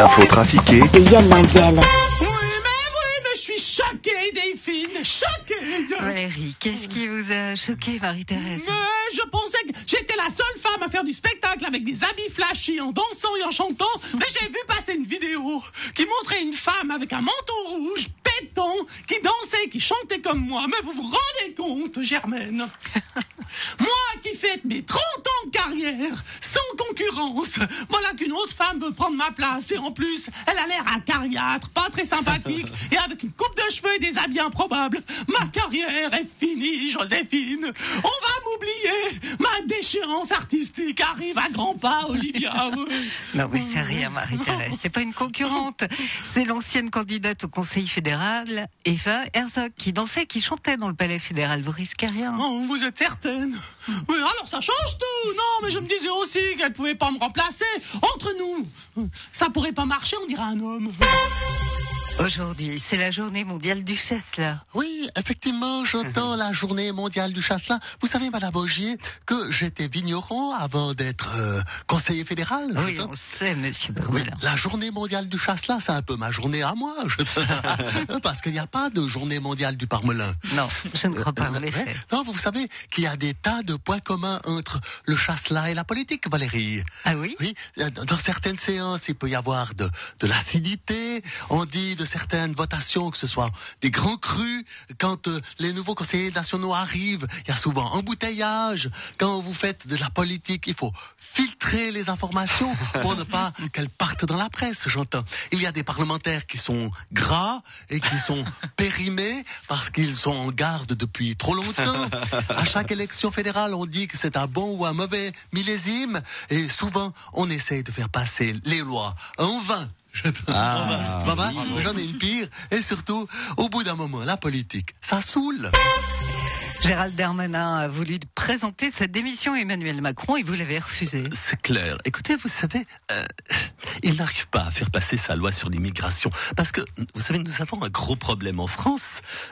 L'info trafiquée de Yann Mandiel. Oui, mais oui, mais je suis choquée, Delphine, choquée. Valérie, qu'est-ce qui vous a choqué, Marie-Thérèse? Mais je pensais que j'étais la seule femme à faire du spectacle avec des habits flashy, en dansant et en chantant. Mais j'ai vu passer une vidéo qui montrait une femme avec un manteau rouge, pétant, qui dansait, qui chantait comme moi. Mais vous vous rendez compte, Germaine? Moi qui fête mes 30 ans de carrière, sans concurrence, voilà qu'une autre femme veut prendre ma place. Et en plus, elle a l'air acariâtre, pas très sympathique, et avec une coupe de cheveux et des habits improbables. Ma carrière est finie, Joséphine. On va m'oublier. Ma déchéance artistique arrive à grands pas, Olivia. Non, mais c'est rien, Marie-Thérèse. C'est pas une concurrente. C'est l'ancienne candidate au Conseil fédéral, Eva Herzog, qui dansait, qui chantait dans le palais fédéral. Vous risquez rien. Oh, vous êtes certaine Alors ça change tout. Non, mais je me disais aussi qu'elle pouvait pas me remplacer. Entre nous, ça pourrait pas marcher, on dirait un homme. Aujourd'hui, c'est la journée mondiale du chasse, là. Oui, effectivement, j'entends la journée mondiale du chasse-là. Vous savez, Madame Augier, que j'étais vigneron avant d'être euh, conseiller fédéral. Oui, on sait, monsieur Oui, Brûlin. la journée mondiale du chasse-là, c'est un peu ma journée à moi. Parce qu'il n'y a pas de journée mondiale du parmelin. Non, je ne crois pas, en Euh, effet. Non, vous savez qu'il y a des tas de points communs entre le chasse-là et la politique, Valérie. Ah oui? Oui, euh, dans certaines séances, il peut y avoir de, de l'acidité. On dit de certaines votations que ce soit des grands crus. Quand euh, les nouveaux conseillers nationaux arrivent, il y a souvent embouteillage. Quand vous faites de la politique, il faut filtrer les informations pour ne pas qu'elles partent dans la presse, j'entends. Il y a des parlementaires qui sont gras et qui sont périmés parce qu'ils sont en garde depuis trop longtemps. À chaque élection fédérale, on dit que c'est un bon ou un mauvais millésime et souvent on essaye de faire passer les lois en vain. Ah, en vain. C'est pas mal, oui. j'en ai une pire. Et surtout, au bout d'un moment, la politique, ça saoule. Gérald Darmanin a voulu présenter sa démission à Emmanuel Macron et vous l'avez refusé. C'est clair. Écoutez, vous savez, euh, il n'arrive pas à faire passer sa loi sur l'immigration. Parce que, vous savez, nous avons un gros problème en France.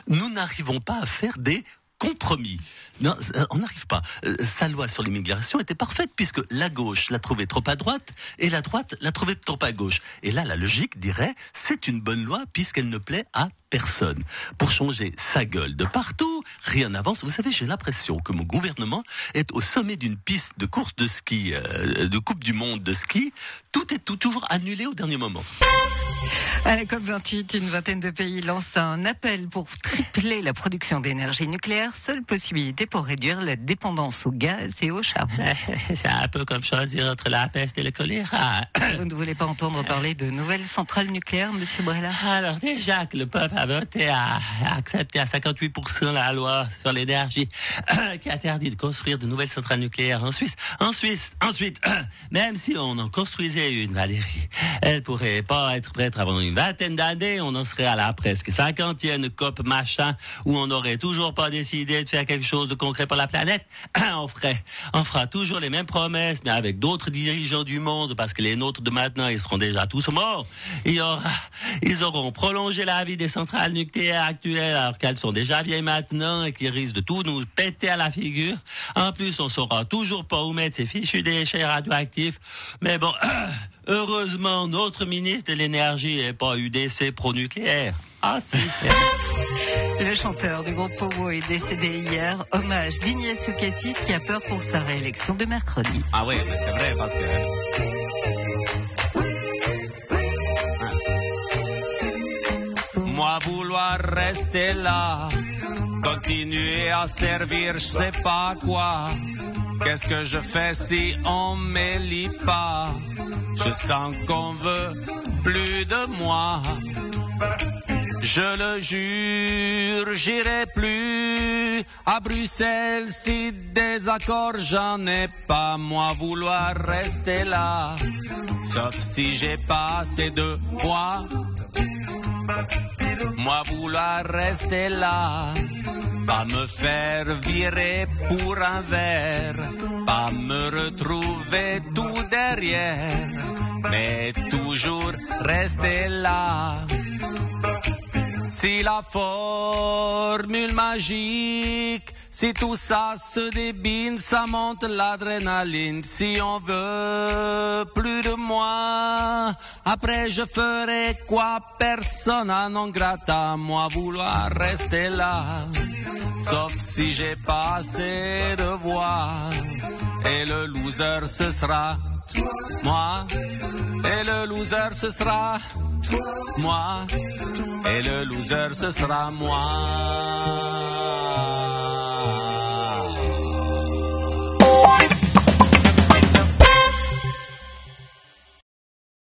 Nous n'arrivons pas à faire des compromis. Non, euh, on n'arrive pas. Euh, sa loi sur l'immigration était parfaite puisque la gauche l'a trouvée trop à droite et la droite l'a trouvée trop à gauche. Et là, la logique dirait, c'est une bonne loi puisqu'elle ne plaît à personne. Pour changer sa gueule de partout, rien n'avance. Vous savez, j'ai l'impression que mon gouvernement est au sommet d'une piste de course de ski, euh, de Coupe du Monde de ski. Tout est tout- toujours annulé au dernier moment. À la COP28, une vingtaine de pays lancent un appel pour tripler la production d'énergie nucléaire, seule possibilité pour réduire la dépendance au gaz et au charbon. C'est un peu comme choisir entre la peste et le choléra. Vous ne voulez pas entendre parler de nouvelles centrales nucléaires, monsieur Brella Alors déjà que le peuple a voté à, a accepté à 58% la loi sur l'énergie qui interdit de construire de nouvelles centrales nucléaires en Suisse. En Suisse, ensuite, même si on en construisait une, Valérie, elle pourrait pas être prête avant une vingtaine d'années. On en serait à la presque cinquantième COP machin où on n'aurait toujours pas décidé de faire quelque chose de concret pour la planète. on fera toujours les mêmes promesses, mais avec d'autres dirigeants du monde, parce que les nôtres de maintenant, ils seront déjà tous morts. Ils auront prolongé la vie des centrales nucléaires actuelles, alors qu'elles sont déjà vieilles maintenant et qui risquent de tout nous péter à la figure. En plus, on saura toujours pas où mettre ces fichus déchets radioactifs. Mais bon, heureusement, notre ministre de l'énergie n'est pas UDC pro-nucléaire. Ah, si. Le chanteur du groupe Pogo est décédé hier. Hommage d'Ignacio Cassis qui a peur pour sa réélection de mercredi. Ah oui, mais c'est vrai parce que. Moi vouloir rester là, continuer à servir je sais pas quoi. Qu'est-ce que je fais si on m'élit pas? Je sens qu'on veut plus de moi. Je le jure, j'irai plus à Bruxelles si désaccord j'en ai pas. Moi vouloir rester là, sauf si j'ai pas assez de poids. Moi vouloir rester là, pas me faire virer pour un verre, pas me retrouver tout derrière, toujours là. Si la formule magique Si tout ça se débine, ça monte l'adrénaline. Si on veut plus de moi, après je ferai quoi? Persona non grata, moi vouloir rester là. Sauf si j'ai pas assez de voix. Et le loser ce sera moi. Le loser ce sera moi. Et le loser ce sera moi.